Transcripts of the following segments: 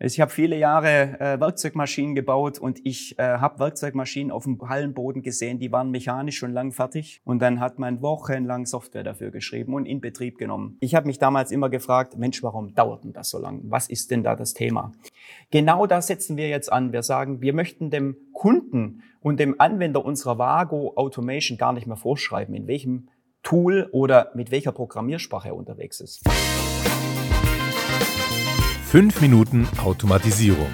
Also ich habe viele Jahre äh, Werkzeugmaschinen gebaut und ich äh, habe Werkzeugmaschinen auf dem Hallenboden gesehen, die waren mechanisch schon lang fertig und dann hat man wochenlang Software dafür geschrieben und in Betrieb genommen. Ich habe mich damals immer gefragt, Mensch, warum dauert denn das so lang? Was ist denn da das Thema? Genau da setzen wir jetzt an. Wir sagen, wir möchten dem Kunden und dem Anwender unserer Vago Automation gar nicht mehr vorschreiben, in welchem Tool oder mit welcher Programmiersprache er unterwegs ist. 5 Minuten Automatisierung.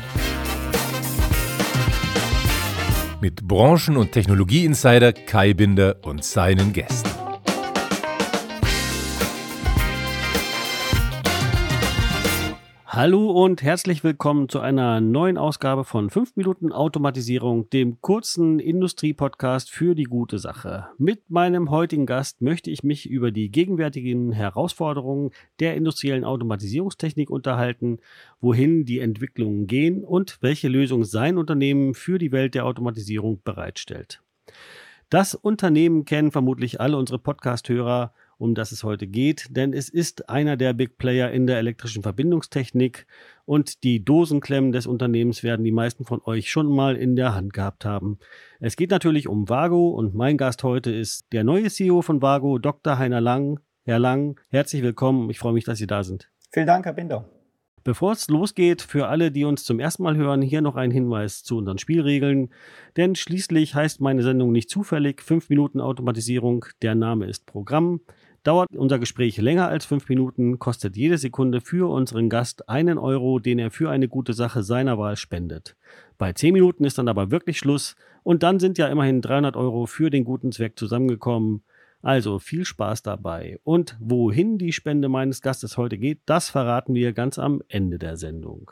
Mit Branchen- und Technologie-Insider Kai Binder und seinen Gästen. Hallo und herzlich willkommen zu einer neuen Ausgabe von 5 Minuten Automatisierung, dem kurzen Industrie-Podcast für die gute Sache. Mit meinem heutigen Gast möchte ich mich über die gegenwärtigen Herausforderungen der industriellen Automatisierungstechnik unterhalten, wohin die Entwicklungen gehen und welche Lösung sein Unternehmen für die Welt der Automatisierung bereitstellt. Das Unternehmen kennen vermutlich alle unsere Podcast-Hörer um das es heute geht, denn es ist einer der Big Player in der elektrischen Verbindungstechnik und die Dosenklemmen des Unternehmens werden die meisten von euch schon mal in der Hand gehabt haben. Es geht natürlich um Vago und mein Gast heute ist der neue CEO von Vago, Dr. Heiner Lang. Herr Lang, herzlich willkommen. Ich freue mich, dass Sie da sind. Vielen Dank, Herr Binder. Bevor es losgeht, für alle, die uns zum ersten Mal hören, hier noch ein Hinweis zu unseren Spielregeln. Denn schließlich heißt meine Sendung nicht zufällig 5 Minuten Automatisierung. Der Name ist Programm. Dauert unser Gespräch länger als fünf Minuten, kostet jede Sekunde für unseren Gast einen Euro, den er für eine gute Sache seiner Wahl spendet. Bei zehn Minuten ist dann aber wirklich Schluss und dann sind ja immerhin 300 Euro für den guten Zweck zusammengekommen. Also viel Spaß dabei. Und wohin die Spende meines Gastes heute geht, das verraten wir ganz am Ende der Sendung.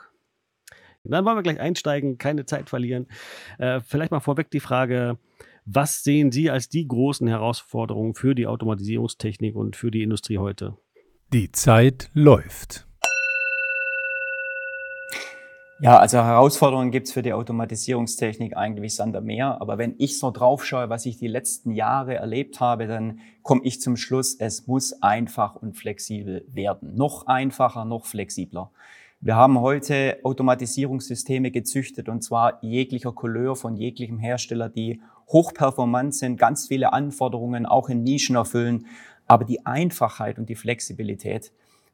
Dann wollen wir gleich einsteigen, keine Zeit verlieren. Äh, vielleicht mal vorweg die Frage, was sehen Sie als die großen Herausforderungen für die Automatisierungstechnik und für die Industrie heute? Die Zeit läuft. Ja, also Herausforderungen gibt es für die Automatisierungstechnik eigentlich Sander mehr. Aber wenn ich so drauf schaue, was ich die letzten Jahre erlebt habe, dann komme ich zum Schluss, es muss einfach und flexibel werden. Noch einfacher, noch flexibler. Wir haben heute Automatisierungssysteme gezüchtet und zwar jeglicher Couleur von jeglichem Hersteller, die hochperformant sind, ganz viele Anforderungen auch in Nischen erfüllen. Aber die Einfachheit und die Flexibilität,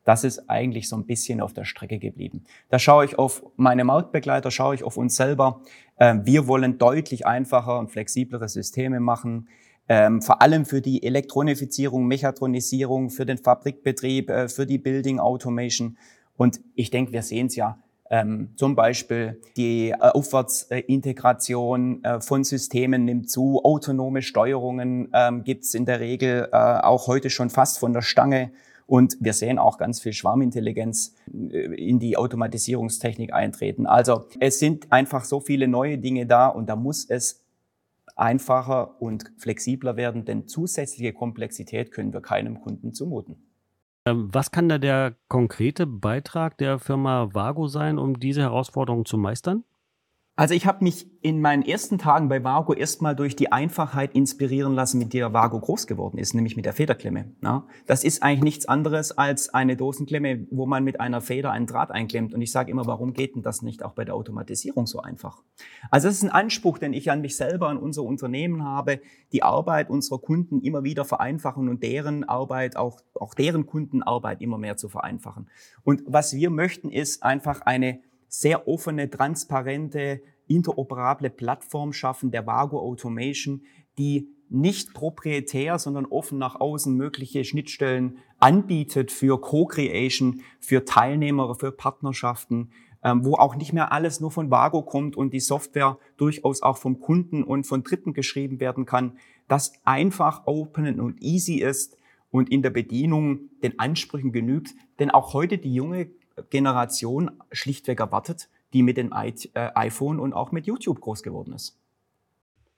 das ist eigentlich so ein bisschen auf der Strecke geblieben. Da schaue ich auf meine Marktbegleiter, schaue ich auf uns selber. Ähm, wir wollen deutlich einfacher und flexiblere Systeme machen. Ähm, vor allem für die Elektronifizierung, Mechatronisierung, für den Fabrikbetrieb, äh, für die Building Automation. Und ich denke, wir sehen es ja. Ähm, zum Beispiel die äh, Aufwärtsintegration äh, von Systemen nimmt zu, autonome Steuerungen ähm, gibt es in der Regel äh, auch heute schon fast von der Stange. Und wir sehen auch ganz viel Schwarmintelligenz äh, in die Automatisierungstechnik eintreten. Also es sind einfach so viele neue Dinge da und da muss es einfacher und flexibler werden, denn zusätzliche Komplexität können wir keinem Kunden zumuten. Ähm, was kann da der konkrete Beitrag der Firma Vago sein, um diese Herausforderung zu meistern? Also ich habe mich in meinen ersten Tagen bei Vago erstmal durch die Einfachheit inspirieren lassen, mit der Vago groß geworden ist, nämlich mit der Federklemme. Ja, das ist eigentlich nichts anderes als eine Dosenklemme, wo man mit einer Feder einen Draht einklemmt. Und ich sage immer, warum geht denn das nicht auch bei der Automatisierung so einfach? Also das ist ein Anspruch, den ich an mich selber, an unser Unternehmen habe, die Arbeit unserer Kunden immer wieder vereinfachen und deren Arbeit, auch, auch deren Kundenarbeit immer mehr zu vereinfachen. Und was wir möchten, ist einfach eine sehr offene, transparente, interoperable Plattform schaffen, der Vago Automation, die nicht proprietär, sondern offen nach außen mögliche Schnittstellen anbietet für Co-Creation, für Teilnehmer, für Partnerschaften, ähm, wo auch nicht mehr alles nur von Vago kommt und die Software durchaus auch vom Kunden und von Dritten geschrieben werden kann, das einfach open und easy ist und in der Bedienung den Ansprüchen genügt. Denn auch heute die junge Generation schlichtweg erwartet, die mit dem äh, iPhone und auch mit YouTube groß geworden ist.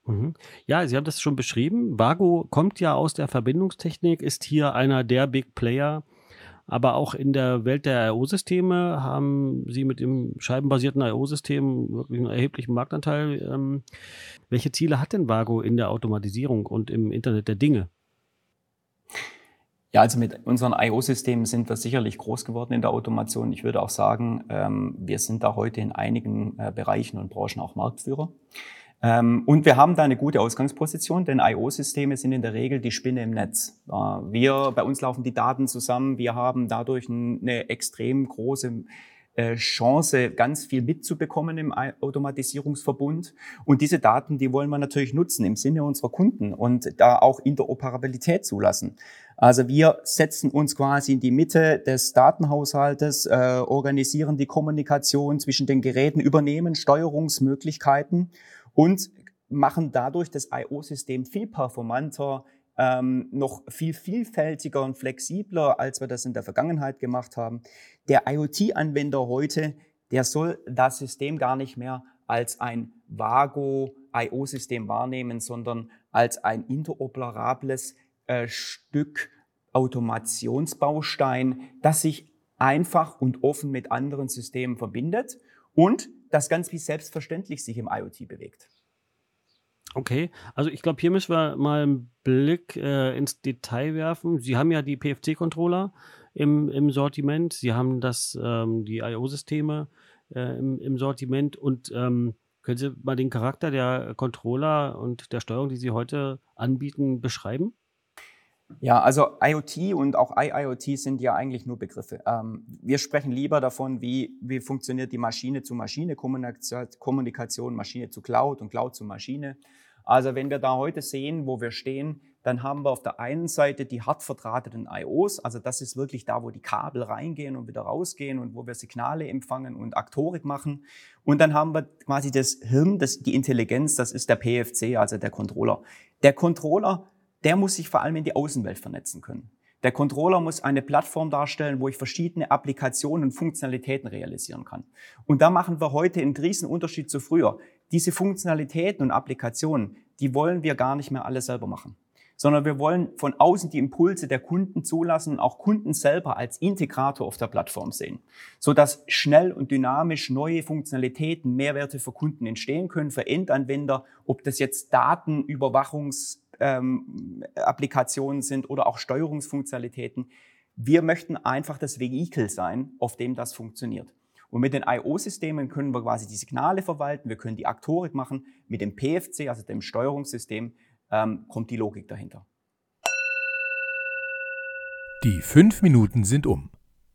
Mhm. Ja, Sie haben das schon beschrieben. Vago kommt ja aus der Verbindungstechnik, ist hier einer der Big Player. Aber auch in der Welt der IO-Systeme haben Sie mit dem scheibenbasierten IO-System wirklich einen erheblichen Marktanteil. Ähm, welche Ziele hat denn Vago in der Automatisierung und im Internet der Dinge? Ja, also mit unseren IO-Systemen sind wir sicherlich groß geworden in der Automation. Ich würde auch sagen, ähm, wir sind da heute in einigen äh, Bereichen und Branchen auch Marktführer. Ähm, und wir haben da eine gute Ausgangsposition, denn IO-Systeme sind in der Regel die Spinne im Netz. Äh, wir, bei uns laufen die Daten zusammen. Wir haben dadurch eine extrem große Chance, ganz viel mitzubekommen im Automatisierungsverbund. Und diese Daten, die wollen wir natürlich nutzen im Sinne unserer Kunden und da auch Interoperabilität zulassen. Also wir setzen uns quasi in die Mitte des Datenhaushaltes, äh, organisieren die Kommunikation zwischen den Geräten, übernehmen Steuerungsmöglichkeiten und machen dadurch das IO-System viel performanter, ähm, noch viel vielfältiger und flexibler, als wir das in der Vergangenheit gemacht haben. Der IoT-Anwender heute, der soll das System gar nicht mehr als ein Vago IO-System wahrnehmen, sondern als ein interoperables äh, Stück Automationsbaustein, das sich einfach und offen mit anderen Systemen verbindet und das ganz wie selbstverständlich sich im IoT bewegt. Okay, also ich glaube, hier müssen wir mal einen Blick äh, ins Detail werfen. Sie haben ja die PFC-Controller im, im Sortiment, Sie haben das, ähm, die IO-Systeme äh, im, im Sortiment und ähm, können Sie mal den Charakter der Controller und der Steuerung, die Sie heute anbieten, beschreiben? Ja, also IoT und auch IIoT sind ja eigentlich nur Begriffe. Ähm, wir sprechen lieber davon, wie, wie funktioniert die Maschine-zu-Maschine-Kommunikation, Maschine zu Cloud und Cloud zu Maschine. Also wenn wir da heute sehen, wo wir stehen, dann haben wir auf der einen Seite die hart verdrahteten IOs, also das ist wirklich da, wo die Kabel reingehen und wieder rausgehen und wo wir Signale empfangen und Aktorik machen. Und dann haben wir quasi das Hirn, das, die Intelligenz, das ist der PFC, also der Controller. Der Controller, der muss sich vor allem in die Außenwelt vernetzen können. Der Controller muss eine Plattform darstellen, wo ich verschiedene Applikationen und Funktionalitäten realisieren kann. Und da machen wir heute einen riesen Unterschied zu früher. Diese Funktionalitäten und Applikationen, die wollen wir gar nicht mehr alle selber machen, sondern wir wollen von außen die Impulse der Kunden zulassen und auch Kunden selber als Integrator auf der Plattform sehen, so dass schnell und dynamisch neue Funktionalitäten, Mehrwerte für Kunden entstehen können, für Endanwender, ob das jetzt Datenüberwachungs ähm, Applikationen sind oder auch Steuerungsfunktionalitäten. Wir möchten einfach das Vehikel sein, auf dem das funktioniert. Und mit den IO-Systemen können wir quasi die Signale verwalten, wir können die Aktorik machen. Mit dem PFC, also dem Steuerungssystem, ähm, kommt die Logik dahinter. Die fünf Minuten sind um.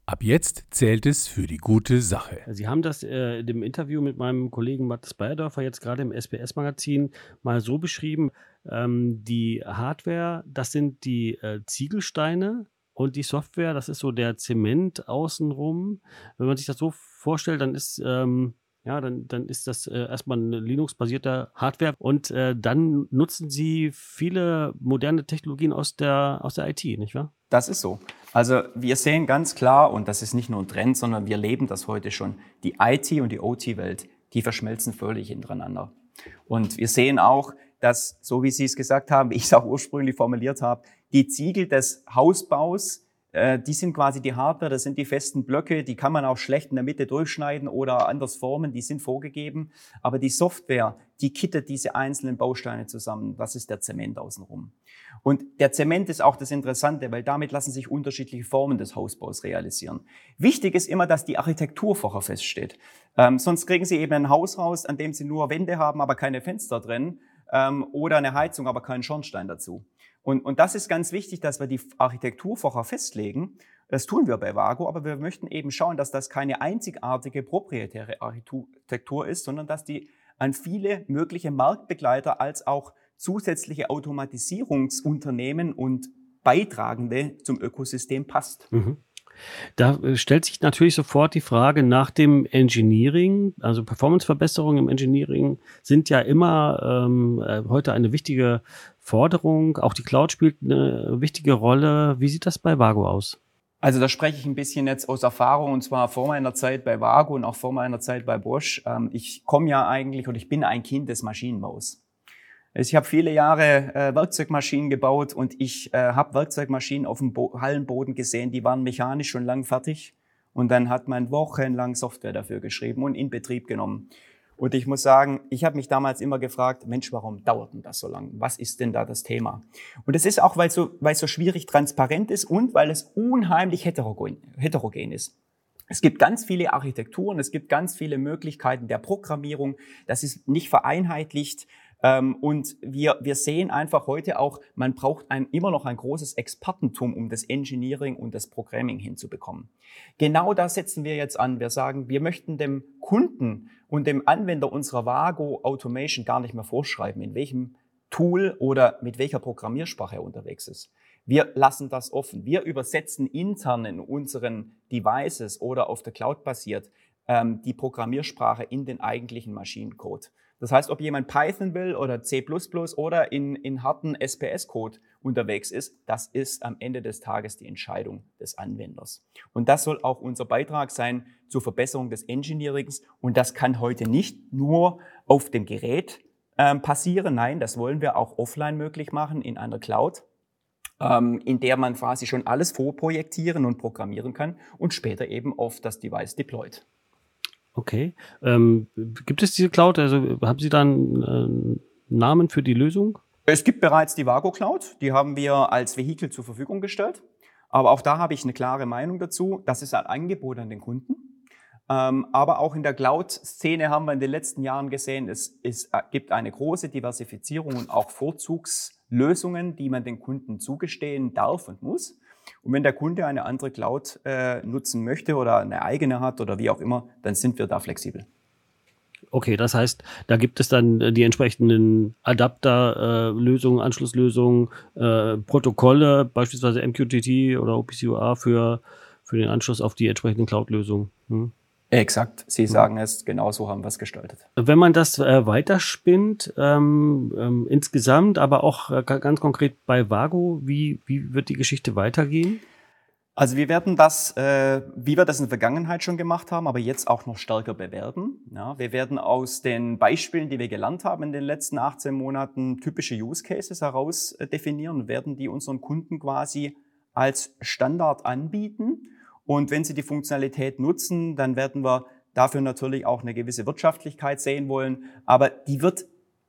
Ab jetzt zählt es für die gute Sache. Sie haben das äh, in dem Interview mit meinem Kollegen Matthias Bayerdorfer jetzt gerade im SPS-Magazin mal so beschrieben. Ähm, die Hardware, das sind die äh, Ziegelsteine und die Software, das ist so der Zement außenrum. Wenn man sich das so vorstellt, dann ist ähm, ja, dann, dann ist das äh, erstmal eine Linux-basierte Hardware und äh, dann nutzen sie viele moderne Technologien aus der, aus der IT, nicht wahr? Das ist so. Also wir sehen ganz klar, und das ist nicht nur ein Trend, sondern wir leben das heute schon, die IT und die OT-Welt, die verschmelzen völlig hintereinander. Und wir sehen auch, dass, so wie Sie es gesagt haben, wie ich es auch ursprünglich formuliert habe, die Ziegel des Hausbaus die sind quasi die Hardware, das sind die festen Blöcke, die kann man auch schlecht in der Mitte durchschneiden oder anders formen, die sind vorgegeben. Aber die Software, die kittet diese einzelnen Bausteine zusammen. Das ist der Zement außenrum. Und der Zement ist auch das Interessante, weil damit lassen sich unterschiedliche Formen des Hausbaus realisieren. Wichtig ist immer, dass die Architektur vorher feststeht. Ähm, sonst kriegen Sie eben ein Haus raus, an dem Sie nur Wände haben, aber keine Fenster drin, ähm, oder eine Heizung, aber keinen Schornstein dazu. Und, und das ist ganz wichtig, dass wir die Architektur vorher festlegen. Das tun wir bei Vago, aber wir möchten eben schauen, dass das keine einzigartige proprietäre Architektur ist, sondern dass die an viele mögliche Marktbegleiter als auch zusätzliche Automatisierungsunternehmen und Beitragende zum Ökosystem passt. Mhm. Da äh, stellt sich natürlich sofort die Frage nach dem Engineering. Also Performanceverbesserungen im Engineering sind ja immer ähm, äh, heute eine wichtige Forderung. Auch die Cloud spielt eine wichtige Rolle. Wie sieht das bei Vago aus? Also da spreche ich ein bisschen jetzt aus Erfahrung und zwar vor meiner Zeit bei Vago und auch vor meiner Zeit bei Bosch. Ähm, ich komme ja eigentlich oder ich bin ein Kind des Maschinenbaus. Ich habe viele Jahre äh, Werkzeugmaschinen gebaut und ich äh, habe Werkzeugmaschinen auf dem Bo Hallenboden gesehen, die waren mechanisch schon lang fertig und dann hat man wochenlang Software dafür geschrieben und in Betrieb genommen. Und ich muss sagen, ich habe mich damals immer gefragt, Mensch, warum dauert denn das so lange? Was ist denn da das Thema? Und es ist auch, weil so, weil so schwierig transparent ist und weil es unheimlich heterogen, heterogen ist. Es gibt ganz viele Architekturen, es gibt ganz viele Möglichkeiten der Programmierung. Das ist nicht vereinheitlicht. Ähm, und wir, wir sehen einfach heute auch, man braucht ein, immer noch ein großes Expertentum, um das Engineering und das Programming hinzubekommen. Genau da setzen wir jetzt an. Wir sagen, wir möchten dem Kunden und dem Anwender unserer Vago Automation gar nicht mehr vorschreiben, in welchem Tool oder mit welcher Programmiersprache er unterwegs ist. Wir lassen das offen. Wir übersetzen intern in unseren Devices oder auf der Cloud basiert ähm, die Programmiersprache in den eigentlichen Maschinencode. Das heißt, ob jemand Python will oder C++ oder in, in harten SPS-Code unterwegs ist, das ist am Ende des Tages die Entscheidung des Anwenders. Und das soll auch unser Beitrag sein zur Verbesserung des Engineerings. Und das kann heute nicht nur auf dem Gerät ähm, passieren. Nein, das wollen wir auch offline möglich machen in einer Cloud, ähm, in der man quasi schon alles vorprojektieren und programmieren kann und später eben auf das Device deployt. Okay. Ähm, gibt es diese Cloud? Also haben Sie da einen äh, Namen für die Lösung? Es gibt bereits die Vago Cloud. Die haben wir als Vehikel zur Verfügung gestellt. Aber auch da habe ich eine klare Meinung dazu. Das ist ein Angebot an den Kunden. Ähm, aber auch in der Cloud-Szene haben wir in den letzten Jahren gesehen, es, es äh, gibt eine große Diversifizierung und auch Vorzugslösungen, die man den Kunden zugestehen darf und muss. Und wenn der Kunde eine andere Cloud äh, nutzen möchte oder eine eigene hat oder wie auch immer, dann sind wir da flexibel. Okay, das heißt, da gibt es dann äh, die entsprechenden Adapter-Lösungen, äh, Anschlusslösungen, äh, Protokolle, beispielsweise MQTT oder OPCUA für, für den Anschluss auf die entsprechenden Cloud-Lösungen. Hm? Exakt, Sie sagen es, genau so haben wir es gestaltet. Wenn man das äh, weiterspinnt, ähm, ähm, insgesamt, aber auch äh, ganz konkret bei Vago, wie, wie wird die Geschichte weitergehen? Also wir werden das, äh, wie wir das in der Vergangenheit schon gemacht haben, aber jetzt auch noch stärker bewerten. Ja, wir werden aus den Beispielen, die wir gelernt haben in den letzten 18 Monaten, typische Use Cases heraus äh, definieren und werden die unseren Kunden quasi als Standard anbieten und wenn Sie die Funktionalität nutzen, dann werden wir dafür natürlich auch eine gewisse Wirtschaftlichkeit sehen wollen. Aber die wird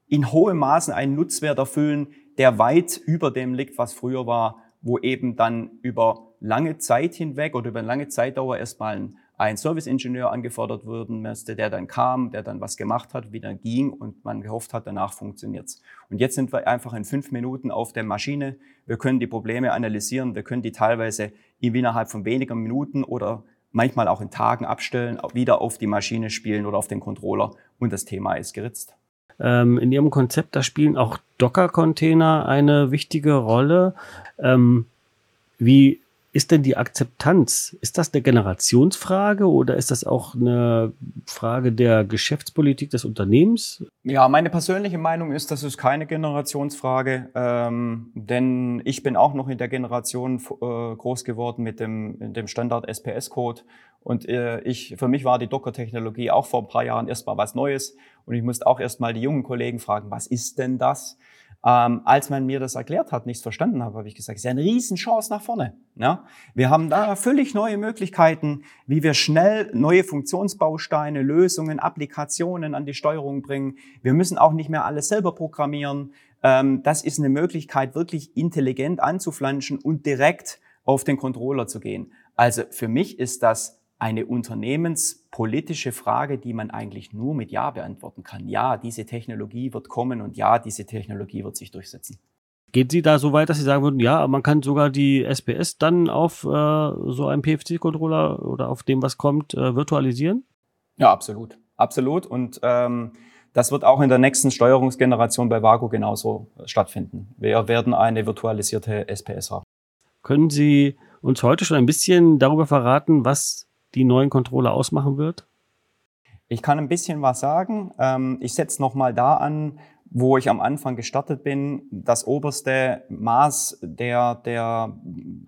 in hohem Maßen einen Nutzwert erfüllen, der weit über dem liegt, was früher war, wo eben dann über lange Zeit hinweg oder über lange Zeitdauer erstmal ein ein Serviceingenieur angefordert werden müsste, der dann kam, der dann was gemacht hat, wieder ging und man gehofft hat, danach funktioniert's. Und jetzt sind wir einfach in fünf Minuten auf der Maschine. Wir können die Probleme analysieren, wir können die teilweise innerhalb von weniger Minuten oder manchmal auch in Tagen abstellen, wieder auf die Maschine spielen oder auf den Controller und das Thema ist geritzt. Ähm, in Ihrem Konzept, da spielen auch Docker-Container eine wichtige Rolle. Ähm, wie ist denn die Akzeptanz? Ist das eine Generationsfrage oder ist das auch eine Frage der Geschäftspolitik des Unternehmens? Ja, meine persönliche Meinung ist, das ist keine Generationsfrage, ähm, denn ich bin auch noch in der Generation äh, groß geworden mit dem, dem Standard SPS-Code und äh, ich, für mich war die Docker-Technologie auch vor ein paar Jahren erstmal was Neues und ich musste auch erstmal die jungen Kollegen fragen, was ist denn das? Ähm, als man mir das erklärt hat, nichts verstanden habe, habe ich gesagt, es ist eine Riesenchance nach vorne. Ja? Wir haben da völlig neue Möglichkeiten, wie wir schnell neue Funktionsbausteine, Lösungen, Applikationen an die Steuerung bringen. Wir müssen auch nicht mehr alles selber programmieren. Ähm, das ist eine Möglichkeit, wirklich intelligent anzuflanschen und direkt auf den Controller zu gehen. Also für mich ist das eine unternehmenspolitische Frage, die man eigentlich nur mit Ja beantworten kann. Ja, diese Technologie wird kommen und ja, diese Technologie wird sich durchsetzen. Geht Sie da so weit, dass Sie sagen würden, ja, man kann sogar die SPS dann auf äh, so einem PFC-Controller oder auf dem, was kommt, äh, virtualisieren? Ja, absolut. Absolut. Und ähm, das wird auch in der nächsten Steuerungsgeneration bei Vago genauso stattfinden. Wir werden eine virtualisierte SPS haben. Können Sie uns heute schon ein bisschen darüber verraten, was die neuen Controller ausmachen wird? Ich kann ein bisschen was sagen. Ähm, ich setze nochmal da an, wo ich am Anfang gestartet bin. Das oberste Maß der, der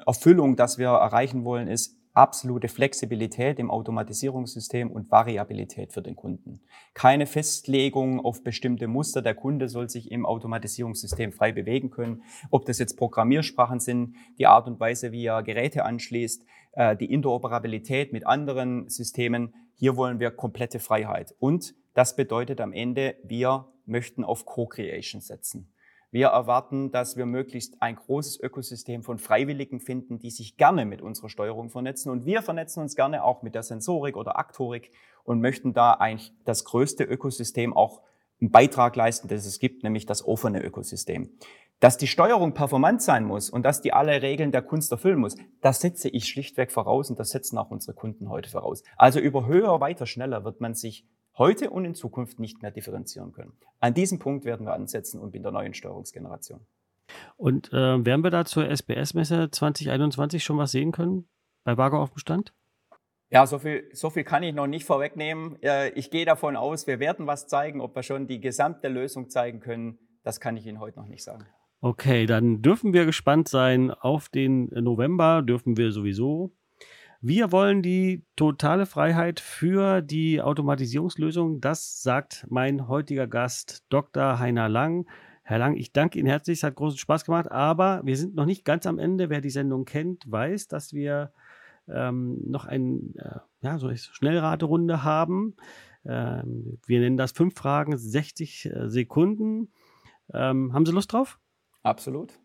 Erfüllung, das wir erreichen wollen, ist absolute Flexibilität im Automatisierungssystem und Variabilität für den Kunden. Keine Festlegung auf bestimmte Muster. Der Kunde soll sich im Automatisierungssystem frei bewegen können. Ob das jetzt Programmiersprachen sind, die Art und Weise, wie er Geräte anschließt, äh, die Interoperabilität mit anderen Systemen. Hier wollen wir komplette Freiheit. Und Das bedeutet am Ende, wir möchten auf Co-Creation setzen. Wir erwarten, dass wir möglichst ein großes Ökosystem von Freiwilligen finden, die sich gerne mit unserer Steuerung vernetzen. Und wir vernetzen uns gerne auch mit der Sensorik oder Aktorik und möchten da eigentlich das größte Ökosystem auch einen Beitrag leisten, das es gibt, nämlich das offene Ökosystem. Dass die Steuerung performant sein muss und dass die alle Regeln der Kunst erfüllen muss, das setze ich schlichtweg voraus und das setzen auch unsere Kunden heute voraus. Also über höher, weiter, schneller wird man sich heute und in Zukunft nicht mehr differenzieren können. An diesem Punkt werden wir ansetzen und in der neuen Steuerungsgeneration. Und äh, werden wir da zur SBS-Messe 2021 schon was sehen können bei Vago auf dem Stand? Ja, so viel, so viel kann ich noch nicht vorwegnehmen. Ich gehe davon aus, wir werden was zeigen. Ob wir schon die gesamte Lösung zeigen können, das kann ich Ihnen heute noch nicht sagen. Okay, dann dürfen wir gespannt sein auf den November, dürfen wir sowieso. Wir wollen die totale Freiheit für die Automatisierungslösung. Das sagt mein heutiger Gast, Dr. Heiner Lang. Herr Lang, ich danke Ihnen herzlich. Es hat großen Spaß gemacht, aber wir sind noch nicht ganz am Ende. Wer die Sendung kennt, weiß, dass wir ähm, noch eine äh, ja, so Schnellraterunde haben. Ähm, wir nennen das fünf Fragen, 60 äh, Sekunden. Ähm, haben Sie Lust drauf? Absolut.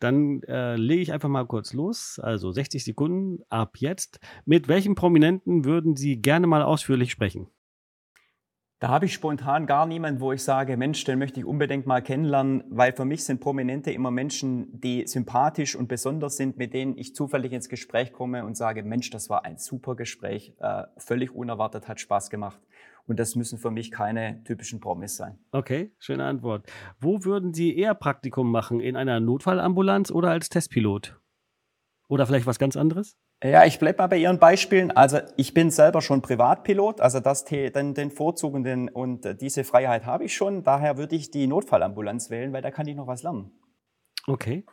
Dann äh, lege ich einfach mal kurz los. Also 60 Sekunden ab jetzt. Mit welchem Prominenten würden Sie gerne mal ausführlich sprechen? Da habe ich spontan gar niemanden, wo ich sage, Mensch, den möchte ich unbedingt mal kennenlernen, weil für mich sind Prominente immer Menschen, die sympathisch und besonders sind, mit denen ich zufällig ins Gespräch komme und sage, Mensch, das war ein super Gespräch, äh, völlig unerwartet, hat Spaß gemacht. Und das müssen für mich keine typischen Promis sein. Okay, schöne Antwort. Wo würden Sie eher Praktikum machen? In einer Notfallambulanz oder als Testpilot? Oder vielleicht was ganz anderes? Ja, ich bleibe mal bei Ihren Beispielen. Also ich bin selber schon Privatpilot, also das, den, den Vorzug und, den, und diese Freiheit habe ich schon. Daher würde ich die Notfallambulanz wählen, weil da kann ich noch was lernen. Okay.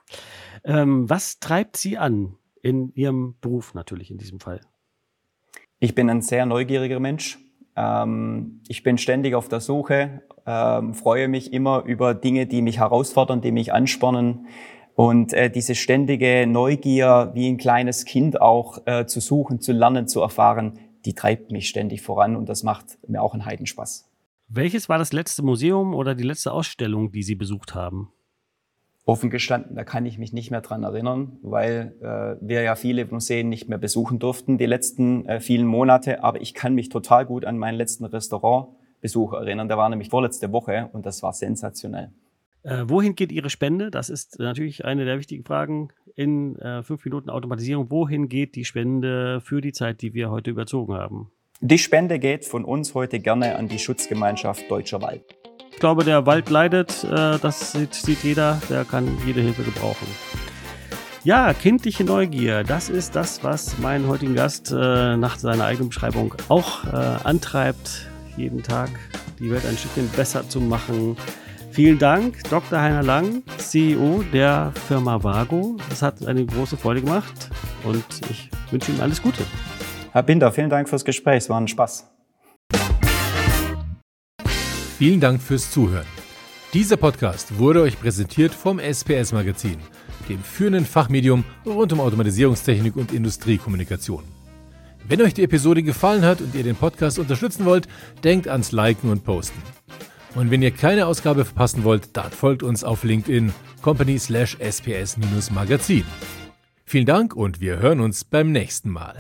Ähm, was treibt Sie an in Ihrem Beruf natürlich in diesem Fall? Ich bin ein sehr neugieriger Mensch. Ähm, ich bin ständig auf der Suche, ähm, freue mich immer über Dinge, die mich herausfordern, die mich anspornen. Und äh, diese ständige Neugier, wie ein kleines Kind auch äh, zu suchen, zu lernen, zu erfahren, die treibt mich ständig voran und das macht mir auch einen Heidenspaß. Welches war das letzte Museum oder die letzte Ausstellung, die Sie besucht haben? Offen gestanden, da kann ich mich nicht mehr dran erinnern, weil äh, wir ja viele Museen nicht mehr besuchen durften die letzten äh, vielen Monate. Aber ich kann mich total gut an meinen letzten Restaurantbesuch erinnern. Der war nämlich vorletzte Woche und das war sensationell. Äh, wohin geht Ihre Spende? Das ist natürlich eine der wichtigen Fragen in äh, fünf Minuten Automatisierung. Wohin geht die Spende für die Zeit, die wir heute überzogen haben? Die Spende geht von uns heute gerne an die Schutzgemeinschaft Deutscher Wald. Ich glaube, der Wald leidet, äh, das sieht, sieht jeder, der kann jede Hilfe gebrauchen. Ja, kindliche Neugier, das ist das, was meinen heutigen Gast äh, nach seiner eigenen Beschreibung auch äh, antreibt, jeden Tag die Welt ein Stückchen besser zu machen. Vielen Dank, Dr. Heiner Lang, CEO der Firma Vago. Es hat eine große Freude gemacht und ich wünsche Ihnen alles Gute. Herr Binder, vielen Dank fürs Gespräch. Es war ein Spaß. Vielen Dank fürs Zuhören. Dieser Podcast wurde euch präsentiert vom SPS Magazin, dem führenden Fachmedium rund um Automatisierungstechnik und Industriekommunikation. Wenn euch die Episode gefallen hat und ihr den Podcast unterstützen wollt, denkt ans Liken und Posten. Und wenn ihr keine Ausgabe verpassen wollt, dann folgt uns auf LinkedIn company sps-magazin. Vielen Dank und wir hören uns beim nächsten Mal.